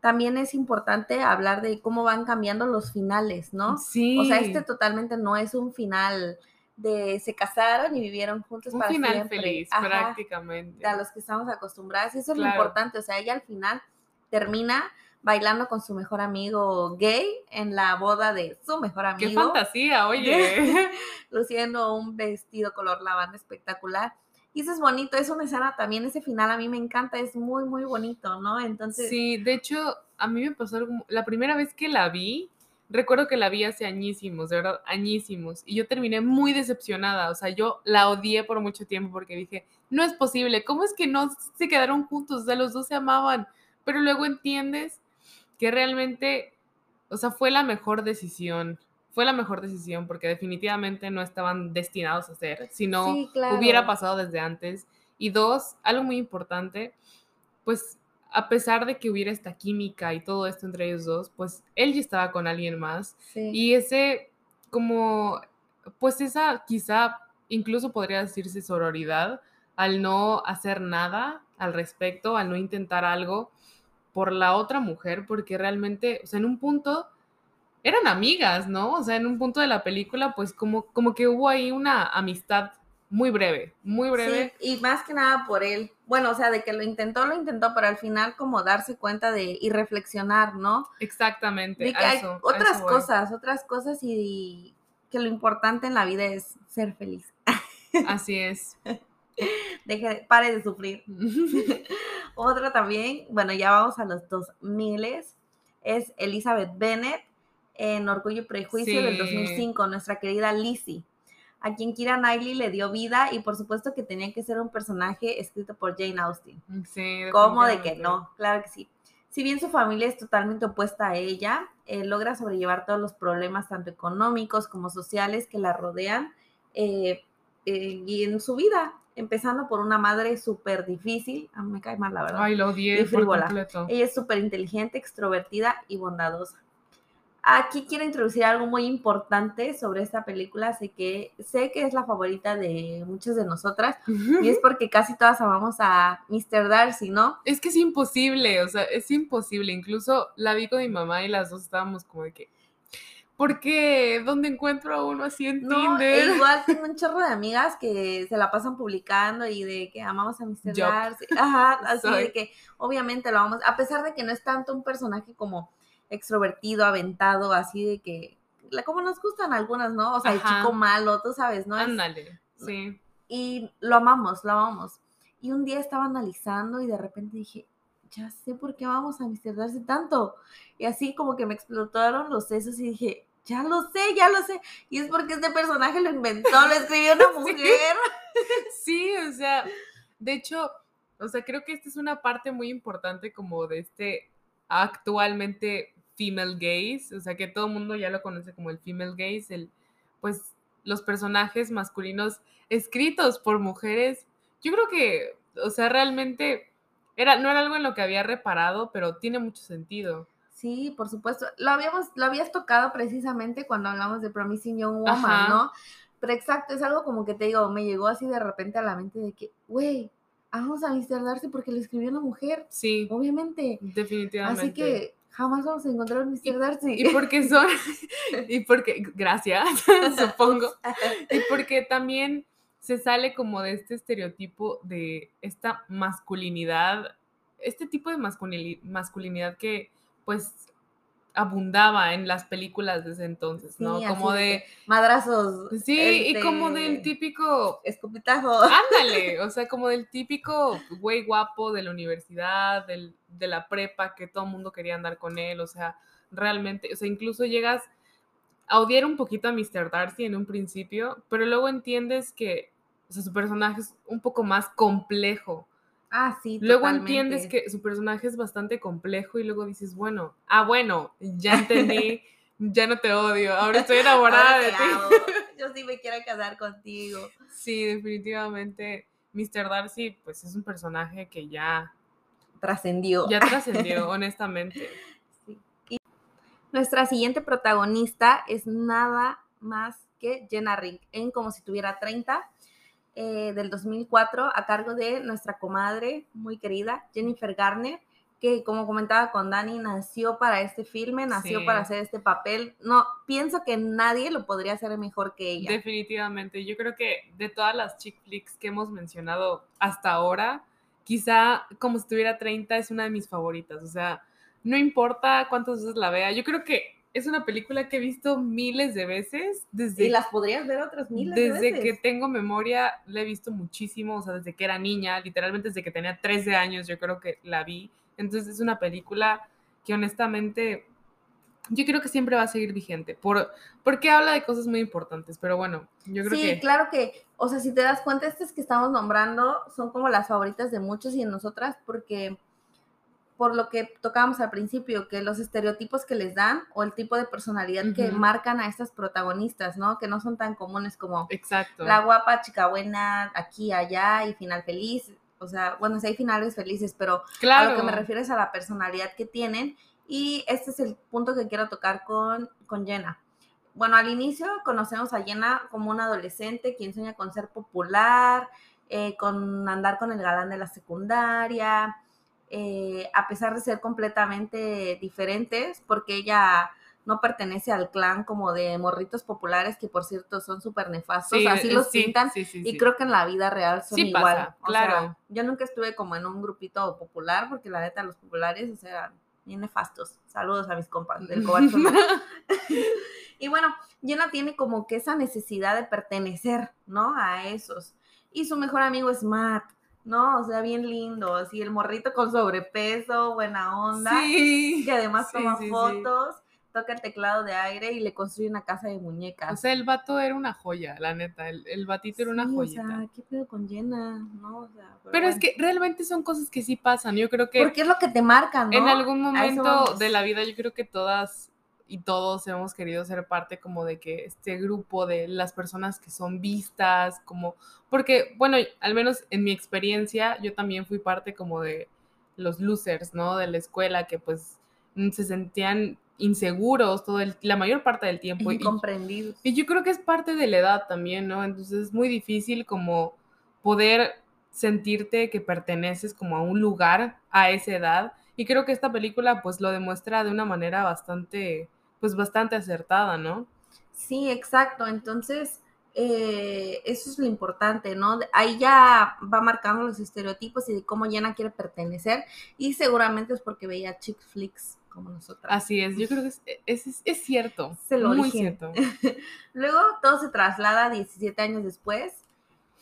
también es importante hablar de cómo van cambiando los finales, ¿no? Sí. O sea, este totalmente no es un final de se casaron y vivieron juntos un para final feliz, prácticamente. A los que estamos acostumbrados. Eso es lo importante. O sea, ella al final termina bailando con su mejor amigo gay en la boda de su mejor amigo. ¡Qué fantasía, oye! luciendo un vestido color lavanda espectacular. Y eso es bonito, es una escena también, ese final a mí me encanta, es muy, muy bonito, ¿no? Entonces... Sí, de hecho, a mí me pasó algo, la primera vez que la vi, recuerdo que la vi hace añísimos, de verdad, añísimos, y yo terminé muy decepcionada, o sea, yo la odié por mucho tiempo porque dije, no es posible, ¿cómo es que no se quedaron juntos? O sea, los dos se amaban, pero luego entiendes que realmente, o sea, fue la mejor decisión. Fue la mejor decisión porque definitivamente no estaban destinados a ser, sino hubiera pasado desde antes. Y dos, algo muy importante, pues a pesar de que hubiera esta química y todo esto entre ellos dos, pues él ya estaba con alguien más. Y ese, como, pues esa quizá incluso podría decirse sororidad al no hacer nada al respecto, al no intentar algo, por la otra mujer, porque realmente, o sea, en un punto eran amigas, ¿no? O sea, en un punto de la película, pues como, como que hubo ahí una amistad muy breve, muy breve. Sí, y más que nada por él. Bueno, o sea, de que lo intentó, lo intentó, pero al final como darse cuenta de y reflexionar, ¿no? Exactamente. hay otras cosas, otras cosas y que lo importante en la vida es ser feliz. Así es. Deje, pare de sufrir. Otra también, bueno, ya vamos a los dos miles, es Elizabeth Bennett en Orgullo y Prejuicio del 2005, nuestra querida Lizzie, a quien Kira Knightley le dio vida y por supuesto que tenía que ser un personaje escrito por Jane Austen. Sí, ¿Cómo de que no? Claro que sí. Si bien su familia es totalmente opuesta a ella, logra sobrellevar todos los problemas tanto económicos como sociales que la rodean eh, eh, y en su vida empezando por una madre súper difícil, a mí me cae mal la verdad. Ay, lo odié frívola. Ella es súper inteligente, extrovertida y bondadosa. Aquí quiero introducir algo muy importante sobre esta película, sé que, sé que es la favorita de muchas de nosotras y es porque casi todas amamos a Mr. Darcy, ¿no? Es que es imposible, o sea, es imposible, incluso la vi con mi mamá y las dos estábamos como de que, porque ¿dónde encuentro a uno así en no, Tinder? Igual tengo un chorro de amigas que se la pasan publicando y de que amamos a Mr. Darcy. Ajá, así de que obviamente lo vamos, a pesar de que no es tanto un personaje como extrovertido, aventado, así de que, como nos gustan algunas, ¿no? O sea, el chico malo, tú sabes, ¿no? Ándale, sí. Y lo amamos, lo amamos. Y un día estaba analizando y de repente dije, ya sé por qué vamos a. Darcy tanto. Y así como que me explotaron los sesos y dije, ya lo sé, ya lo sé. Y es porque este personaje lo inventó, lo escribió una mujer. Sí, o sea, de hecho, o sea, creo que esta es una parte muy importante como de este actualmente female gaze, o sea, que todo el mundo ya lo conoce como el female gaze, el, pues los personajes masculinos escritos por mujeres. Yo creo que, o sea, realmente era, no era algo en lo que había reparado, pero tiene mucho sentido. Sí, por supuesto. Lo habíamos, lo habías tocado precisamente cuando hablamos de Promising Young Woman, ¿no? Pero exacto, es algo como que te digo, me llegó así de repente a la mente de que, güey, vamos a Mr. Darcy porque lo escribió una mujer. Sí. Obviamente. Definitivamente. Así que jamás vamos a encontrar a Mr. Darcy. Y porque son, y porque, gracias, supongo. y porque también se sale como de este estereotipo de esta masculinidad, este tipo de masculinidad que pues abundaba en las películas de ese entonces, ¿no? como de, madrazos. Sí, y como del típico escupitajo. Ándale, o sea, como del típico güey guapo de la universidad, del, de la prepa, que todo el mundo quería andar con él, o sea, realmente, o sea, incluso llegas a odiar un poquito a Mr. Darcy en un principio, pero luego entiendes que sea, su personaje es un poco más complejo. Ah, sí. Luego entiendes que su personaje es bastante complejo y luego dices, bueno, ah, bueno, ya entendí, ya no te odio, ahora estoy enamorada de ti. Yo sí me quiero casar contigo. Sí, definitivamente. Mr. Darcy, pues es un personaje que ya trascendió. Ya trascendió, honestamente. Sí. Y nuestra siguiente protagonista es nada más que Jenna Ring en Como si tuviera 30 eh, del 2004 a cargo de nuestra comadre muy querida, Jennifer Garner, que como comentaba con Dani, nació para este filme, nació para hacer este papel. No, pienso que nadie lo podría hacer mejor que ella. Definitivamente, yo creo que de todas las chick flicks que hemos mencionado hasta ahora, quizá como si tuviera 30 es una de mis favoritas, o sea, no importa cuántas veces la vea, yo creo que es una película que he visto miles de veces. Desde, y las podrías ver otras miles de veces. Desde que tengo memoria, la he visto muchísimo, o sea, desde que era niña, literalmente desde que tenía 13 años, yo creo que la vi. Entonces es una película que honestamente yo creo que siempre va a seguir vigente, por, porque habla de cosas muy importantes, pero bueno, yo creo que... Sí, claro que, o sea, si te das cuenta, estas que estamos nombrando son como las favoritas de muchos y de nosotras, porque por lo que tocábamos al principio, que los estereotipos que les dan o el tipo de personalidad que marcan a estas protagonistas, ¿no? Que no son tan comunes como Exacto. la guapa, chica buena, aquí, allá y final feliz. O sea, bueno, si hay finales felices, pero a lo que me refiero es a la personalidad que tienen. Y este es el punto que quiero tocar con, con Jenna. Bueno, al inicio conocemos a Jenna como una adolescente quien sueña con ser popular, eh, con andar con el galán de la secundaria, eh, a pesar de ser completamente diferentes, porque ella no pertenece al clan como de morritos populares, que por cierto son súper nefastos, así los pintan, y creo que en la vida real son igual. claro. yo nunca estuve como en un grupito popular, porque la neta los populares, o sea, bien nefastos. Saludos a mis compas del cobalto. y bueno, Jenna tiene como que esa necesidad de pertenecer, ¿no? A esos. Y su mejor amigo es Matt, ¿no? O sea, bien lindo, así el morrito con sobrepeso, buena onda, Sí. que además sí, toma sí, fotos, toca el teclado de aire y le construye una casa de O muñecas. sea, el vato era una joya, la neta. El, el batito era una Sí, o sea, ¿qué pedo con Jenna? ¿No? O sea, Pero es bueno. que realmente son cosas que sí pasan. Yo creo que Porque es lo que te marcan, ¿no? en algún momento de la vida, yo creo que todas y todos hemos querido ser parte como de que este grupo de las personas que son vistas, como, porque, bueno, al menos en mi experiencia, yo también fui parte como de los losers, ¿no? De la escuela que pues mm, se sentían inseguros todo el, la mayor parte del tiempo. y- Incomprendidos. y yo creo que es parte de la edad también, ¿no? Entonces es muy difícil como poder sentirte que perteneces como a un lugar a esa edad. Y creo que esta película pues lo demuestra de una manera bastante, pues bastante acertada, ¿no? Sí, exacto. Entonces, eh, eso es lo importante, ¿no? Ahí ya va marcando los estereotipos y de cómo Jenna quiere pertenecer. Y seguramente es porque veía chick flicks como nosotras. Así es, yo creo que es, es, es- es cierto. Es el muy origen. cierto. Luego todo se traslada 17 años después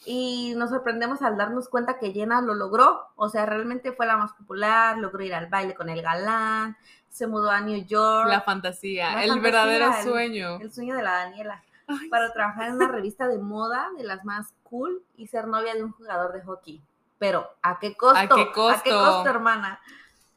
y nos sorprendemos al darnos cuenta que Jenna lo logró. O sea, realmente fue la más popular, logró ir al baile con el galán, se mudó a New York. La fantasía, La el fantasía, verdadero el- sueño. El sueño de la Daniela. Ay, para trabajar en una revista de moda de las más cool y ser novia de un jugador de hockey. Pero, ¿a qué costo? ¿A qué costo? costo, hermana?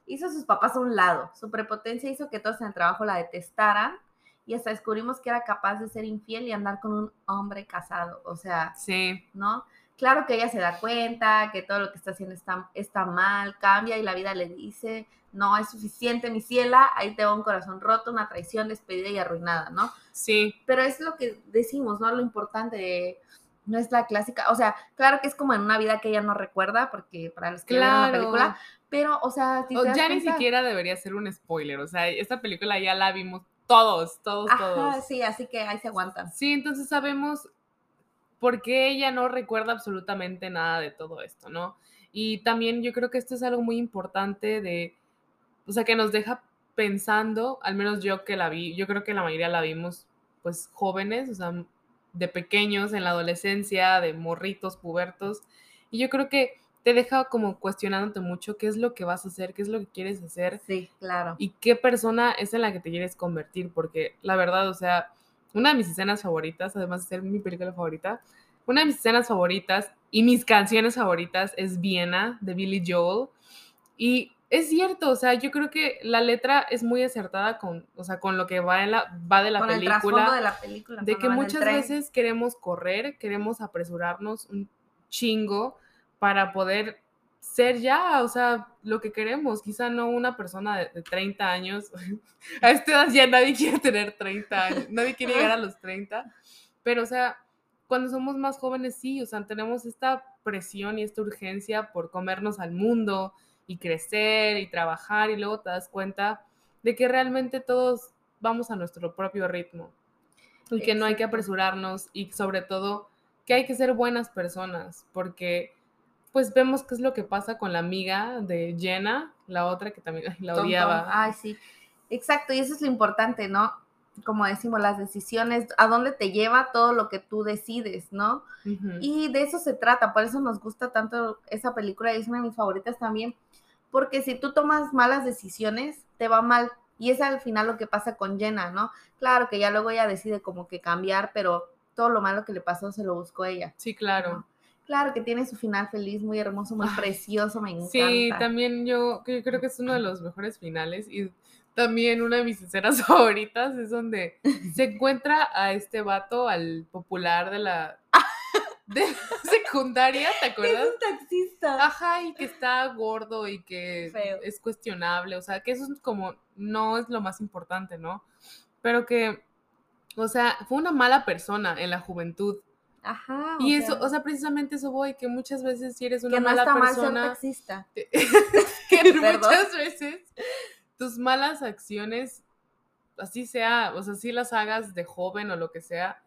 Hizo a sus papás a un lado. Su prepotencia hizo que todos en el trabajo la detestaran y hasta descubrimos que era capaz de ser infiel y andar con un hombre casado. O sea, Sí, ¿no? Claro que ella se da cuenta que todo lo que está haciendo está, está mal, cambia y la vida le dice, no es suficiente, mi ciela, ahí te va un corazón roto, una traición, despedida y arruinada, ¿no? sí, pero es lo que decimos, ¿no? Lo importante de- no es la clásica, o sea, claro que es como en una vida que ella no recuerda, porque para los que vieron la claro. película, pero, o sea, si O ya ni siquiera debería ser un spoiler, o sea, esta película ya la vimos todos, todos, todos. Sí, así que ahí se aguantan. Sí, entonces sabemos por qué ella no recuerda absolutamente nada de todo esto, ¿no? Y también yo creo que esto es algo muy importante de, o sea, que nos deja pensando, al menos yo que la vi, yo creo que la mayoría la vimos pues jóvenes, o sea, de pequeños, en la adolescencia, de morritos, pubertos, y yo creo que te deja como cuestionándote mucho qué es lo que vas a hacer, qué es lo que quieres hacer, Sí, claro. y qué persona es en la que te quieres convertir, porque la verdad, o sea, una de mis escenas favoritas, además de ser mi película favorita, una de mis escenas favoritas y mis canciones favoritas es Viena de Billy Joel. Y es cierto, o sea, yo creo que la letra es muy acertada con, o sea, con lo que va, en la, va de la Con el película, de la película. de que el muchas veces queremos correr, queremos apresurarnos un chingo para poder ser ya, o sea, lo que queremos. Quizá no una persona de, de 30 años. A esta edad ya nadie quiere tener 30 años, nadie quiere llegar a los 30. Pero, o sea, cuando somos más jóvenes, sí, o sea, tenemos esta presión y esta urgencia por comernos al mundo y crecer y trabajar y luego te das cuenta de que realmente todos vamos a nuestro propio ritmo y que no hay que apresurarnos y sobre todo que hay que ser buenas personas porque pues vemos qué es lo que pasa con la amiga de Jenna, la otra que también la Tom, Tom. odiaba. Ay, sí. Exacto, y eso es lo importante, ¿no? Como decimos, las decisiones, a dónde te lleva todo lo que tú decides, ¿no? Y de eso se trata, por eso nos gusta tanto esa película y es una de mis favoritas también, porque si tú tomas malas decisiones, te va mal. Y es al final lo que pasa con Jenna, ¿no? Claro que ya luego ella decide como que cambiar, pero todo lo malo que le pasó se lo buscó ella. Sí, claro. ¿no? Claro que tiene su final feliz, muy hermoso, muy Ay, precioso, me encanta. Sí, también yo, yo creo que es uno de los mejores finales y también una de mis escenas favoritas es donde se encuentra a este vato, al popular de la, de la secundaria, ¿te Es acuerdas? un taxista. Ajá, y que está gordo y que Feo. es cuestionable, o sea, que eso es como, no es lo más importante, ¿no? Pero que, o sea, fue una mala persona en la juventud. Ajá. Y eso, o sea, precisamente eso voy, que muchas veces si eres una que no mala está mal ser persona, que muchas veces tus malas acciones, así sea, o sea, si las hagas de joven o lo que sea,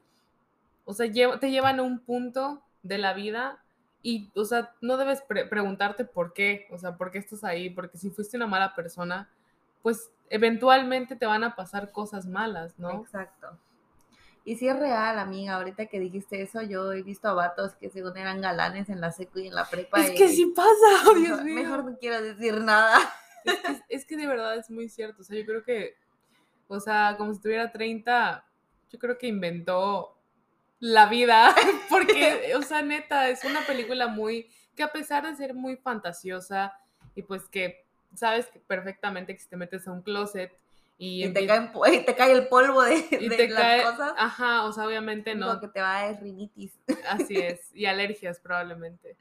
o sea, te llevan a un punto de la vida y, o sea, no debes pre- preguntarte por qué, o sea, por qué estás ahí, porque si fuiste una mala persona, pues eventualmente te van a pasar cosas malas, ¿no? Exacto. Y si es real, amiga, ahorita que dijiste eso, yo he visto a vatos que según eran galanes en la secu y en la prepa. Es que sí pasa, Dios mío. Mejor no quiero decir nada. Es que, es que de verdad es muy cierto. O sea, yo creo que, o sea, como si tuviera 30, yo creo que inventó la vida. Porque, o sea, neta, es una película muy, que a pesar de ser muy fantasiosa y pues que sabes perfectamente que si te metes a un closet y, Y te, cae, y te cae el polvo de, y de te las cae- cosas. Ajá, o sea, obviamente Lo no. que te va a dar rinitis. Así es. Y alergias probablemente.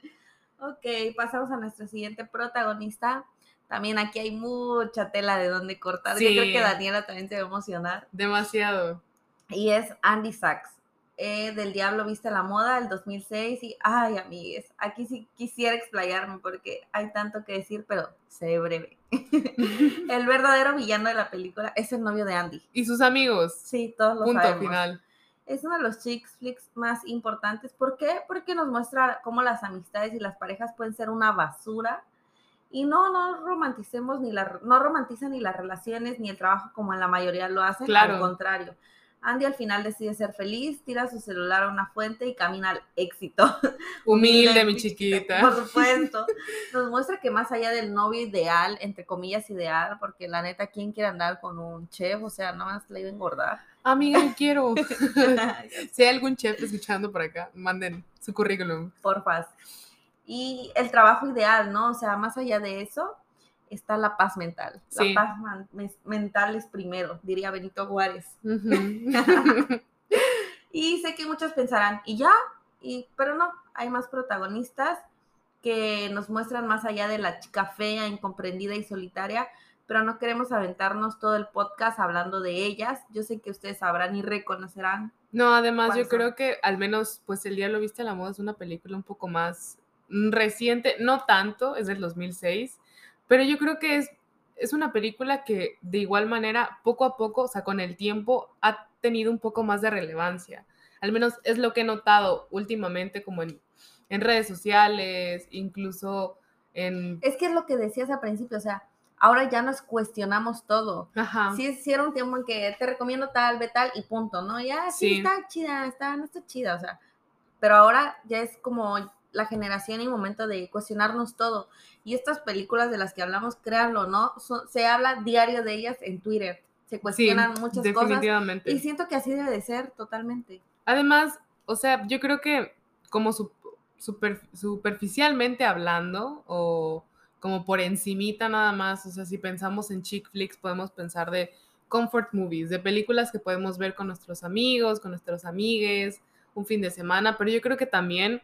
Ok, pasamos a nuestro siguiente protagonista. También aquí hay mucha tela de donde cortar. Yo creo que Daniela también se va a emocionar. Demasiado. Y es Andy Sachs. eh, del Diablo Viste la Moda, el 2006. Y, ay, amigues, aquí sí quisiera explayarme porque hay tanto que decir, pero seré breve. el verdadero villano de la película es el novio de Andy. y sus amigos. Sí, todos lo Punto sabemos. final. Es uno de los chick flicks más importantes. ¿Por qué? Porque nos muestra cómo las amistades y las parejas pueden ser una basura. Y no, no romanticemos ni la, no romantizan ni las relaciones ni el trabajo como en la mayoría lo hacen. Claro. Al contrario. Andy al final decide ser feliz, tira su celular a una fuente y camina al éxito. Humilde, mi chiquita. Por supuesto. Nos muestra que más allá del novio ideal, entre comillas ideal, porque la neta, ¿quién quiere andar con un chef? O sea, nada más le iba a engordar. Amiga, yo quiero. si hay algún chef escuchando por acá, manden su currículum. porfas. Y el trabajo ideal, ¿no? O sea, más allá de eso, está la paz mental. Sí. La paz man- mes- mental es primero, diría Benito Juárez. Y sé que muchos pensarán, ¿y ya? Y, pero no, hay más protagonistas que nos muestran más allá de la chica fea, incomprendida y solitaria, pero no queremos aventarnos todo el podcast hablando de ellas. Yo sé que ustedes sabrán y reconocerán. No, además yo creo que al menos pues El Día lo viste a la moda es una película un poco más reciente, no tanto, es del 2006, pero yo creo que es, es una película que de igual manera poco a poco, o sea, con el tiempo ha tenido un poco más de relevancia. Al menos es lo que he notado últimamente como en, en redes sociales, incluso en... Es que es lo que decías al principio, o sea, ahora ya nos cuestionamos todo. Ajá. Sí, sí era un tiempo en que te recomiendo tal, ve tal y punto, ¿no? Ya, sí, Sí. está chida, está, no está chida, o sea. Pero ahora ya es como la generación y momento de cuestionarnos todo. Y estas películas de las que hablamos, créanlo, ¿no? Son- se habla diario de ellas en Twitter. Se Sí, cuestionan muchas cosas. definitivamente. Y siento que así debe de ser totalmente. Además, o sea, yo creo que como su- super- superficialmente hablando o como por encimita nada más, o sea, si pensamos en chick flicks podemos pensar de comfort movies, de películas que podemos ver con nuestros amigos, con nuestros amigues, un fin de semana, pero yo creo que también,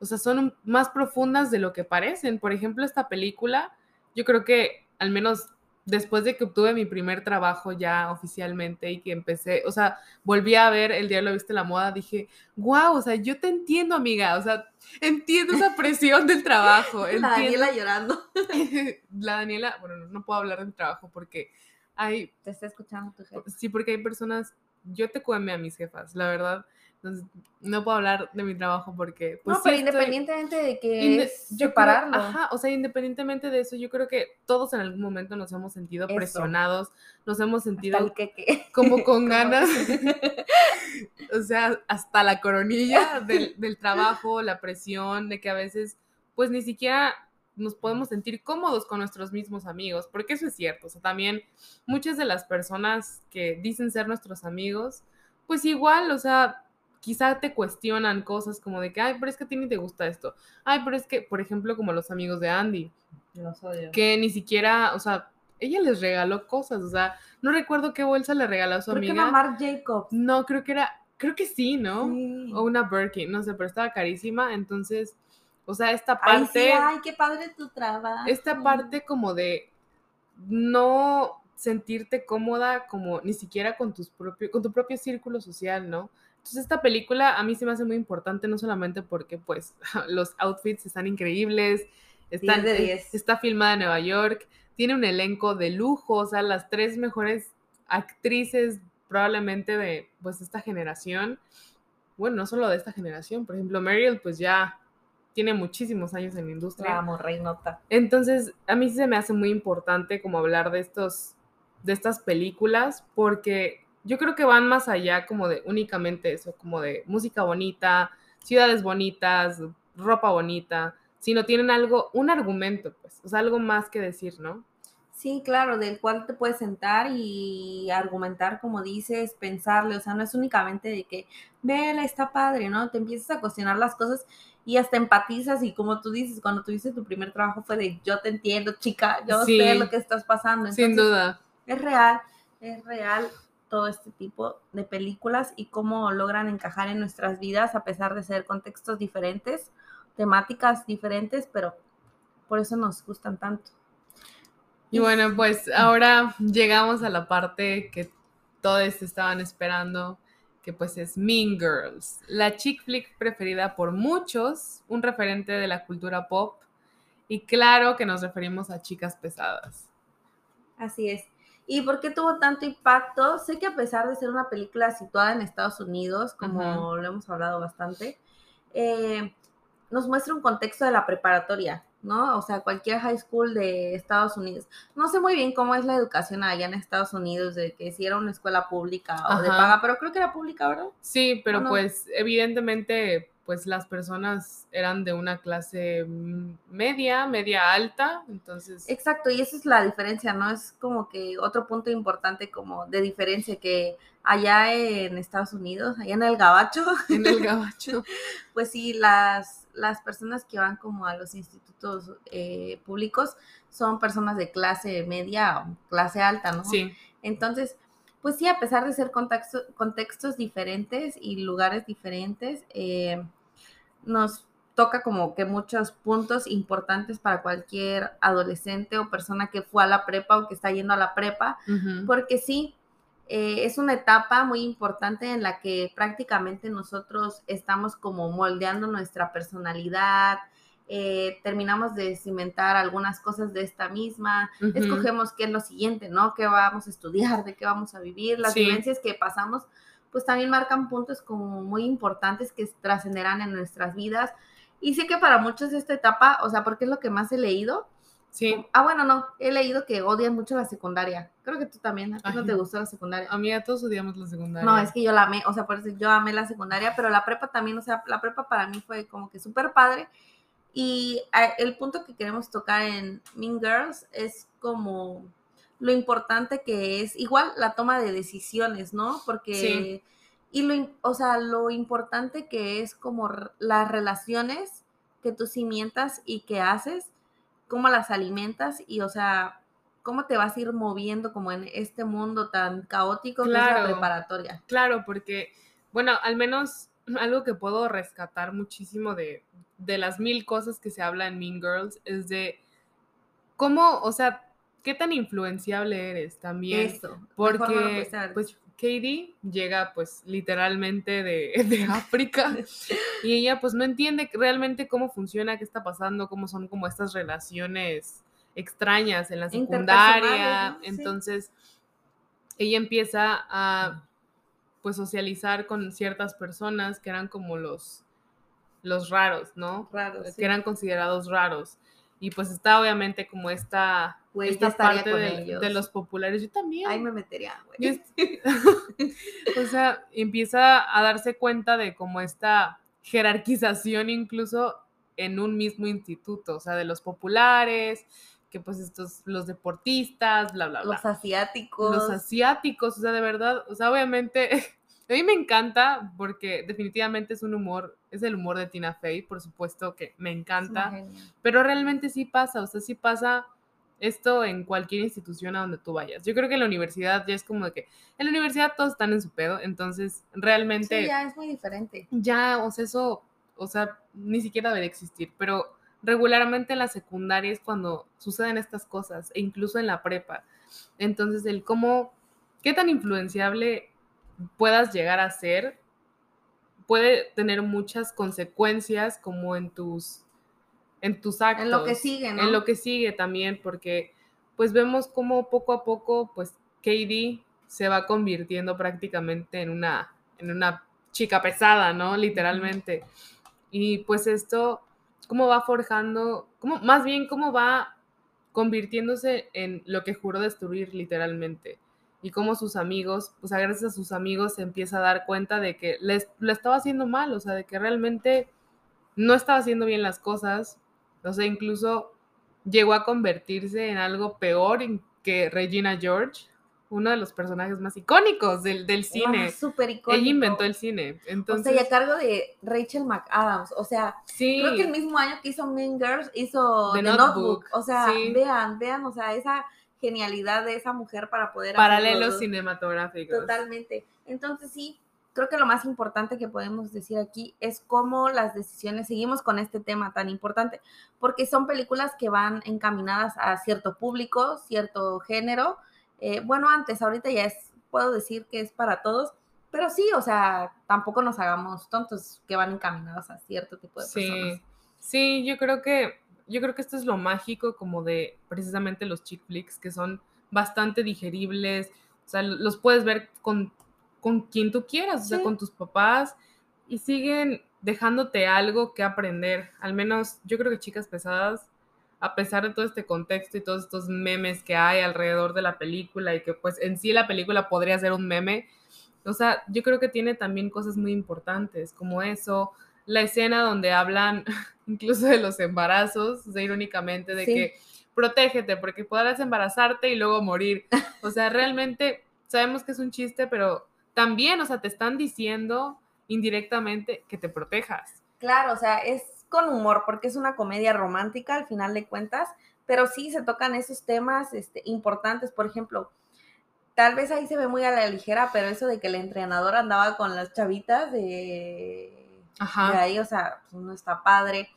o sea, son más profundas de lo que parecen. Por ejemplo, esta película, yo creo que al menos después de que obtuve mi primer trabajo ya oficialmente y que empecé, o sea, volví a ver El Diablo Viste la Moda, dije, wow, o sea, yo te entiendo, amiga, o sea, entiendo esa presión del trabajo, La entiendo. Daniela llorando. La Daniela, bueno, no, puedo hablar de mi trabajo porque hay, Te está escuchando tu jefe. sí, porque hay personas, yo te cueme a mis jefas, la verdad, entonces no puedo hablar de mi trabajo porque, pues, no, sí pero estoy- independientemente de que Inde- es yo creo- ajá, o sea, independientemente de eso, yo creo que todos en algún momento nos hemos sentido Eso. presionados, nos hemos sentido queque. como con ganas, o sea, hasta la coronilla del, del trabajo, la presión, de que a veces, pues ni siquiera nos podemos sentir cómodos con nuestros mismos amigos, porque eso es cierto, o sea, también muchas de las personas que dicen ser nuestros amigos, pues igual, o sea, quizá te cuestionan cosas como de que, ay, pero es que a ti ni te gusta esto, ay, pero es que, por ejemplo, como los amigos de Andy, Los odio. que ni siquiera, o sea, ella les regaló cosas, o sea, no recuerdo qué bolsa le regaló a su Creo que amiga. era Marc Jacobs. No, creo que era, creo que sí, ¿no? Sí. O una Birkin, no sé, pero estaba carísima, entonces, o sea, esta Ay, sí, parte, ay, qué padre tu trabajo. esta parte como de no sentirte cómoda como ni siquiera con tus propio, con tu propio círculo social, ¿no? Entonces esta película a mí se me hace muy importante, no solamente porque pues los outfits están increíbles, están, de es- 10. está filmada en Nueva York, tiene un elenco de lujo, o sea, las tres mejores actrices probablemente de pues esta generación, bueno, no solo de esta generación, por ejemplo, Meryl pues ya tiene muchísimos años en la industria. Amo, reinota. Entonces, a mí sí se me hace muy importante como hablar de estos, de estas películas, porque yo creo que van más allá como de únicamente eso, como de música bonita, ciudades bonitas, ropa bonita, sino tienen algo, un argumento, pues, o sea, algo más que decir, ¿no? Sí, claro, del cual te puedes sentar y argumentar, como dices, pensarle, o sea, no es únicamente de que, vela, está padre, ¿no? Te empiezas a cuestionar las cosas y hasta empatizas y como tú dices, cuando tuviste tu primer trabajo fue de, yo te entiendo, chica, yo sé lo que estás pasando. sin duda. Es real, es real todo este tipo de películas y cómo logran encajar en nuestras vidas a pesar de ser contextos diferentes, temáticas diferentes, pero por eso nos gustan tanto. Y bueno, pues ahora llegamos a la parte que todos estaban esperando, que pues es Mean Girls, la chick flick preferida por muchos, un referente de la cultura pop, y claro que nos referimos a chicas pesadas. Así es. ¿Y por qué tuvo tanto impacto? Sé que a pesar de ser una película situada en Estados Unidos, como lo hemos hablado bastante, eh, nos muestra un contexto de la preparatoria, ¿no? O sea, cualquier high school de Estados Unidos. No sé muy bien cómo es la educación allá en Estados Unidos, de que si era una escuela pública o de paga, pero creo que era pública, ¿verdad? Sí, pero pues evidentemente pues las personas eran de una clase media, media alta, entonces... Exacto, y esa es la diferencia, ¿no? Es como que otro punto importante como de diferencia que allá en Estados Unidos, allá en el Gabacho. En el Gabacho. pues sí, las, las personas que van como a los institutos eh, públicos son personas de clase media o clase alta, ¿no? Sí. Entonces, pues sí, a pesar de ser contextos diferentes y lugares diferentes, eh, nos toca como que muchos puntos importantes para cualquier adolescente o persona que fue a la prepa o que está yendo a la prepa, porque sí, eh, es una etapa muy importante en la que prácticamente nosotros estamos como moldeando nuestra personalidad, eh, terminamos de cimentar algunas cosas de esta misma, escogemos qué es lo siguiente, ¿no? ¿Qué vamos a estudiar? ¿De qué vamos a vivir? Las vivencias que pasamos, pues también marcan puntos como muy importantes que trascenderán en nuestras vidas. Y sé que para muchos esta etapa, o sea, porque es lo que más he leído. Sí. Ah, bueno, no, he leído que odian mucho la secundaria. Creo que tú también, ¿a ti no te gustó la secundaria? A mí a todos odiamos la secundaria. No, es que yo la amé, o sea, por eso yo amé la secundaria, pero la prepa también, o sea, la prepa para mí fue como que súper padre y el punto que queremos tocar en Mean Girls es como lo importante que es, igual la toma de decisiones, ¿no? Porque, y lo, o sea, lo importante que es como las relaciones que tú cimientas y que haces, cómo las alimentas y, o sea, cómo te vas a ir moviendo como en este mundo tan caótico claro, que es la preparatoria. Claro, porque, bueno, al menos algo que puedo rescatar muchísimo de, de las mil cosas que se habla en Mean Girls es de cómo, o sea, qué tan influenciable eres también. Eso. Porque, pues, Katie llega, pues, literalmente de, de África y ella, pues, no entiende realmente cómo funciona, qué está pasando, cómo son como estas relaciones extrañas en la secundaria. Entonces, ella empieza a pues socializar con ciertas personas que eran como los, los raros, ¿no? Raros. Que eran considerados raros. Y pues está obviamente como esta, esta parte de, los populares. Yo también. Ahí me metería, güey. o sea, empieza a darse cuenta de como esta jerarquización incluso en un mismo instituto, o sea, de los populares, que pues estos, los deportistas, bla, bla, bla. Los asiáticos. Los asiáticos, o sea, de verdad, o sea, obviamente, a mí me encanta porque definitivamente es un humor, es el humor de Tina Fey, por supuesto que me encanta, pero realmente sí pasa, o sea, sí pasa esto en cualquier institución a donde tú vayas. Yo creo que en la universidad ya es como de que en la universidad todos están en su pedo, entonces realmente... Sí, ya es muy diferente. Ya, o sea, eso, o sea, ni siquiera debería existir, pero regularmente en la secundaria es cuando suceden estas cosas, e incluso en la prepa. Entonces, el cómo, qué tan influenciable puedas llegar a ser, puede tener muchas consecuencias como en tus, en tus actos. En lo que sigue, ¿no? En lo que sigue también, porque pues vemos cómo poco a poco, pues Katie se va convirtiendo prácticamente en una, en una chica pesada, ¿no? Literalmente. Y pues esto cómo va forjando, cómo, más bien cómo va convirtiéndose en lo que juró destruir literalmente. Y cómo sus amigos, o sea, gracias a sus amigos se empieza a dar cuenta de que les, le estaba haciendo mal, o sea, de que realmente no estaba haciendo bien las cosas. O sea, incluso llegó a convertirse en algo peor que Regina George, uno de los personajes más icónicos del, del cine. Súper icónico. Ella inventó el cine. Entonces, o sea, y a cargo de Rachel McAdams. O sea, creo que el mismo año que hizo Mean Girls hizo The, Notebook. O sea, vean, vean, o sea, esa genialidad de esa mujer para poder... Paralelos cinematográficos. Totalmente. Entonces sí, creo que lo más importante que podemos decir aquí es cómo las decisiones, seguimos con este tema tan importante, porque son películas que van encaminadas a cierto público, cierto género. Eh, bueno, antes, ahorita ya es, puedo decir que es para todos, pero sí, o sea, tampoco nos hagamos tontos que van encaminados a cierto tipo de personas. Sí, yo creo que, yo creo que esto es lo mágico como de precisamente los chick flicks, que son bastante digeribles, o sea, los puedes ver con con quien tú quieras, o sea, con tus papás, y siguen dejándote algo que aprender. Al menos yo creo que Chicas Pesadas, a pesar de todo este contexto y todos estos memes que hay alrededor de la película y que pues en sí la película podría ser un meme, o sea, yo creo que tiene también cosas muy importantes, como eso, la escena donde hablan incluso de los embarazos, o sea, irónicamente, de que protégete porque podrás embarazarte y luego morir. O sea, realmente sabemos que es un chiste, pero también, o sea, te están diciendo indirectamente que te protejas. Claro, o sea, es con humor porque es una comedia romántica al final de cuentas, pero sí se tocan esos temas este, importantes, por ejemplo, tal vez ahí se ve muy a la ligera, pero eso de que el entrenador andaba con las chavitas de, Ajá. ahí, o sea, pues, no está padre.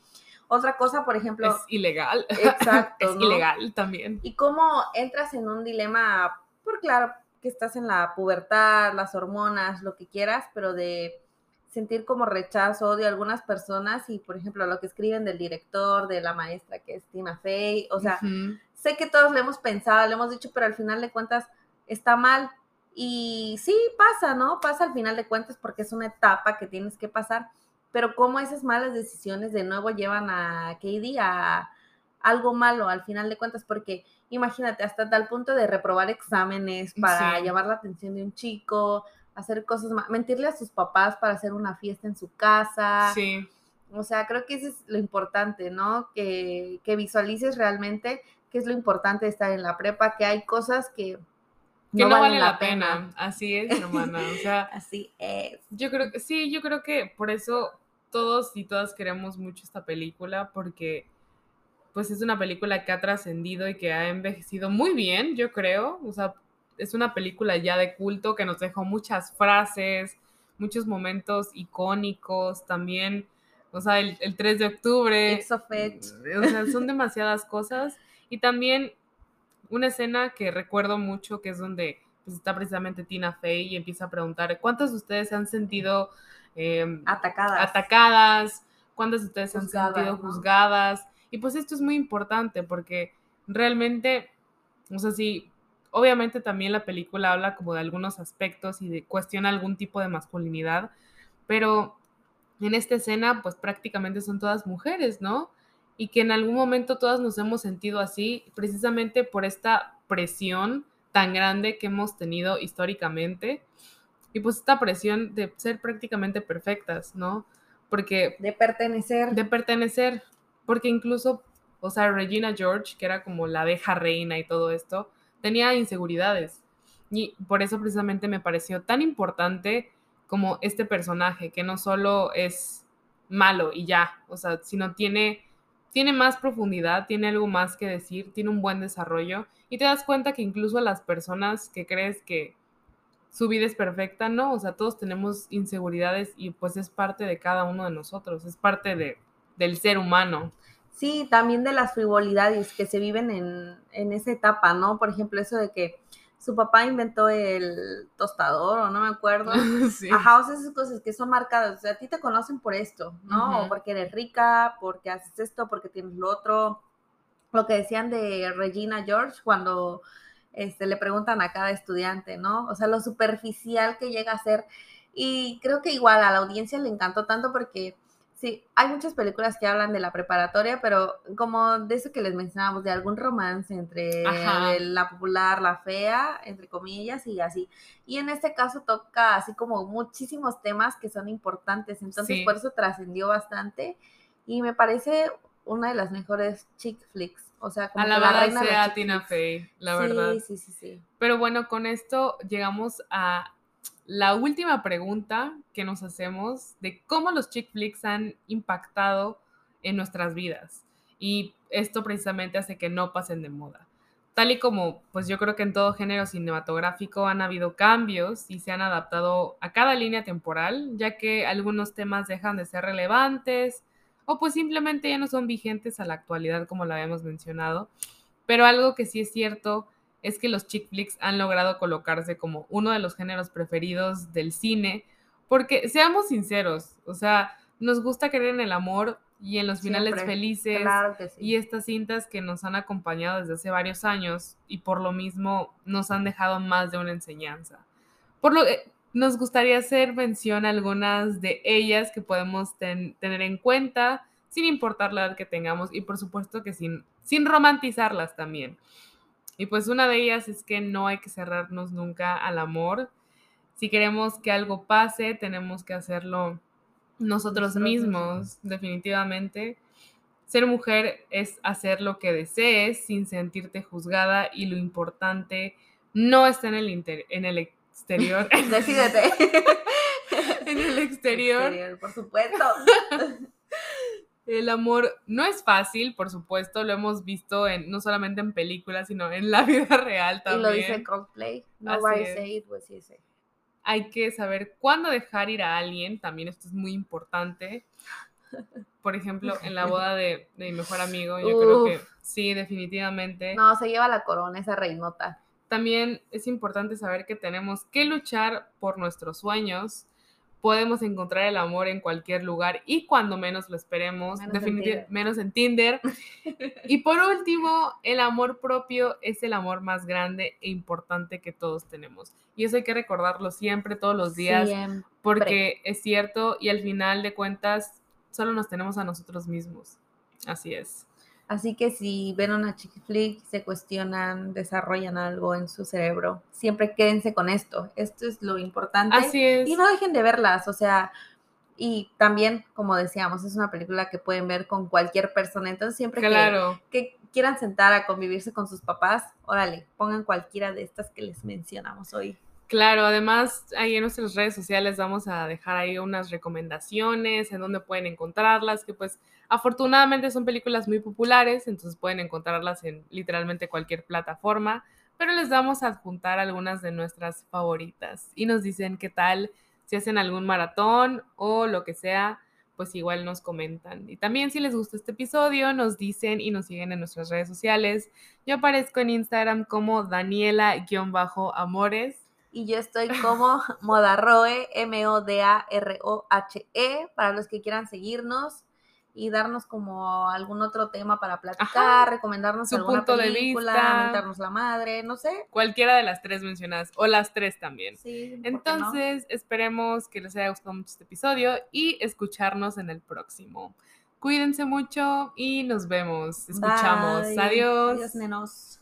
Otra cosa, por ejemplo. Es ilegal. Exacto. es ilegal también. Y cómo entras en un dilema, por claro, que estás en la pubertad, las hormonas, lo que quieras, pero de sentir como rechazo, odio a algunas personas y, por ejemplo, lo que escriben del director, de la maestra que es Tina Fey, o sea, sé que todos lo hemos pensado, lo hemos dicho, pero al final de cuentas está mal. Y sí, pasa, ¿no? Pasa al final de cuentas porque es una etapa que tienes que pasar, pero cómo esas malas decisiones de nuevo llevan a Katie a algo malo al final de cuentas, porque imagínate, hasta tal punto de reprobar exámenes para llamar la atención de un chico, hacer cosas mentirle a sus papás para hacer una fiesta en su casa. Sí. O sea, creo que eso es lo importante, ¿no? Que, que visualices realmente qué es lo importante de estar en la prepa, que hay cosas que que no, vale la pena. Así es, hermana. O sea, así es. Yo creo que sí, yo creo que por eso todos y todas queremos mucho esta película porque pues es una película que ha trascendido y que ha envejecido muy bien, yo creo. O sea, es una película ya de culto que nos dejó muchas frases, muchos momentos icónicos también. O sea, el, 3 de octubre. O sea, son demasiadas cosas. Y también una escena que recuerdo mucho, que es donde pues, está precisamente Tina Fey y empieza a preguntar, ¿cuántos de ustedes se han sentido em, atacadas? atacadas? ¿Cuántas de ustedes se han sentido juzgadas? Y pues esto es muy importante porque realmente, o sea, sí, obviamente también la película habla como de algunos aspectos y de cuestiona algún tipo de masculinidad, pero en esta escena pues prácticamente son todas mujeres, ¿no? Y que en algún momento todas nos hemos sentido así precisamente por esta presión tan grande que hemos tenido históricamente y pues esta presión de ser prácticamente perfectas, ¿no? Porque... De pertenecer. De pertenecer, porque incluso, o sea, Regina George, que era como la abeja reina y todo esto, tenía inseguridades. Y por eso precisamente me pareció tan importante como este personaje, que no solo es malo y ya, o sea, sino tiene, tiene más profundidad, tiene algo más que decir, tiene un buen desarrollo y te das cuenta que incluso las personas que crees que su vida es perfecta, no, o sea, todos tenemos inseguridades y pues es parte de cada uno de nosotros, es parte de, del ser humano. Sí, también de las frivolidades que se viven en, en esa etapa, ¿no? Por ejemplo, eso de que su papá inventó el tostador o no me acuerdo. Sí. Ajá, o sea, esas cosas que son marcadas. O sea, a ti te conocen por esto, ¿no? Porque eres rica, porque haces esto, porque tienes lo otro. Lo que decían de Regina George cuando este, le preguntan a cada estudiante, ¿no? O sea, lo superficial que llega a ser. Y creo que igual a la audiencia le encantó tanto porque Sí, hay muchas películas que hablan de la preparatoria, pero como de eso que les mencionábamos, de algún romance entre la popular, la fea, entre comillas, y así. Y en este caso toca así como muchísimos temas que son importantes, entonces por eso trascendió bastante y me parece una de las mejores chick flicks. O sea, como a la, reina sea Tina Fey, la verdad. Sí, sí, sí. Pero bueno, con esto llegamos a la última pregunta que nos hacemos de cómo los chick flicks han impactado en nuestras vidas. Y esto precisamente hace que no pasen de moda. Tal y como, pues yo creo que en todo género cinematográfico han habido cambios y se han adaptado a cada línea temporal, ya que algunos temas dejan de ser relevantes o pues simplemente ya no son vigentes a la actualidad como lo habíamos mencionado. Pero algo que sí es cierto es que los chick flicks han logrado colocarse como uno de los géneros preferidos del cine, porque seamos sinceros, o sea, nos gusta creer en el amor y en los finales felices y estas cintas que nos han acompañado desde hace varios años y por lo mismo nos han dejado más de una enseñanza. Por lo que nos gustaría hacer mención a algunas de ellas que podemos tener en cuenta sin importar la edad que tengamos y por supuesto que sin, sin romantizarlas también. Y pues una de ellas es que no hay que cerrarnos nunca al amor. Si queremos que algo pase, tenemos que hacerlo nosotros, mismos, definitivamente. Ser mujer es hacer lo que desees sin sentirte juzgada y lo importante no está en el, en el exterior. Decídete. en el exterior. exterior por supuesto. El amor no es fácil, por supuesto, lo hemos visto en, no solamente en películas, sino en la vida real también. Y lo dice Coldplay, nobody say it was easy. Hay que saber cuándo dejar ir a alguien, también esto es muy importante. Por ejemplo, en la boda de, mi mejor amigo, yo creo que sí, definitivamente. No, se lleva la corona esa reinota. También es importante saber que tenemos que luchar por nuestros sueños, podemos encontrar el amor en cualquier lugar y cuando menos lo esperemos, definitivamente menos en Tinder. y por último, el amor propio es el amor más grande e importante que todos tenemos. Y eso hay que recordarlo siempre, todos los días, porque es cierto y al final de cuentas solo nos tenemos a nosotros mismos. Así es. Así que si ven una chick flick, se cuestionan, desarrollan algo en su cerebro, siempre quédense con esto. Esto es lo importante. Así es. Y no dejen de verlas, o sea, y también, como decíamos, es una película que pueden ver con cualquier persona. Entonces, siempre que, que, quieran sentar a convivirse con sus papás, órale, pongan cualquiera de estas que les mencionamos hoy. Claro, además ahí en nuestras redes sociales vamos a dejar ahí unas recomendaciones en donde pueden encontrarlas, que pues afortunadamente son películas muy populares, entonces pueden encontrarlas en literalmente cualquier plataforma, pero les vamos a adjuntar algunas de nuestras favoritas y nos dicen qué tal, si hacen algún maratón o lo que sea, pues igual nos comentan. Y también si les gusta este episodio, nos dicen y nos siguen en nuestras redes sociales. Yo aparezco en Instagram como Daniela-Amores y yo estoy como Modarroe, M-O-D-A-R-O-H-E, para los que quieran seguirnos y darnos como algún otro tema para platicar, recomendarnos alguna punto película, de vista, mentarnos la madre, no sé. Cualquiera de las tres mencionadas, o las tres también. Sí, Entonces, esperemos que les haya gustado mucho este episodio y escucharnos en el próximo. Cuídense mucho y nos vemos. Escuchamos. Adiós. Adiós, nenos.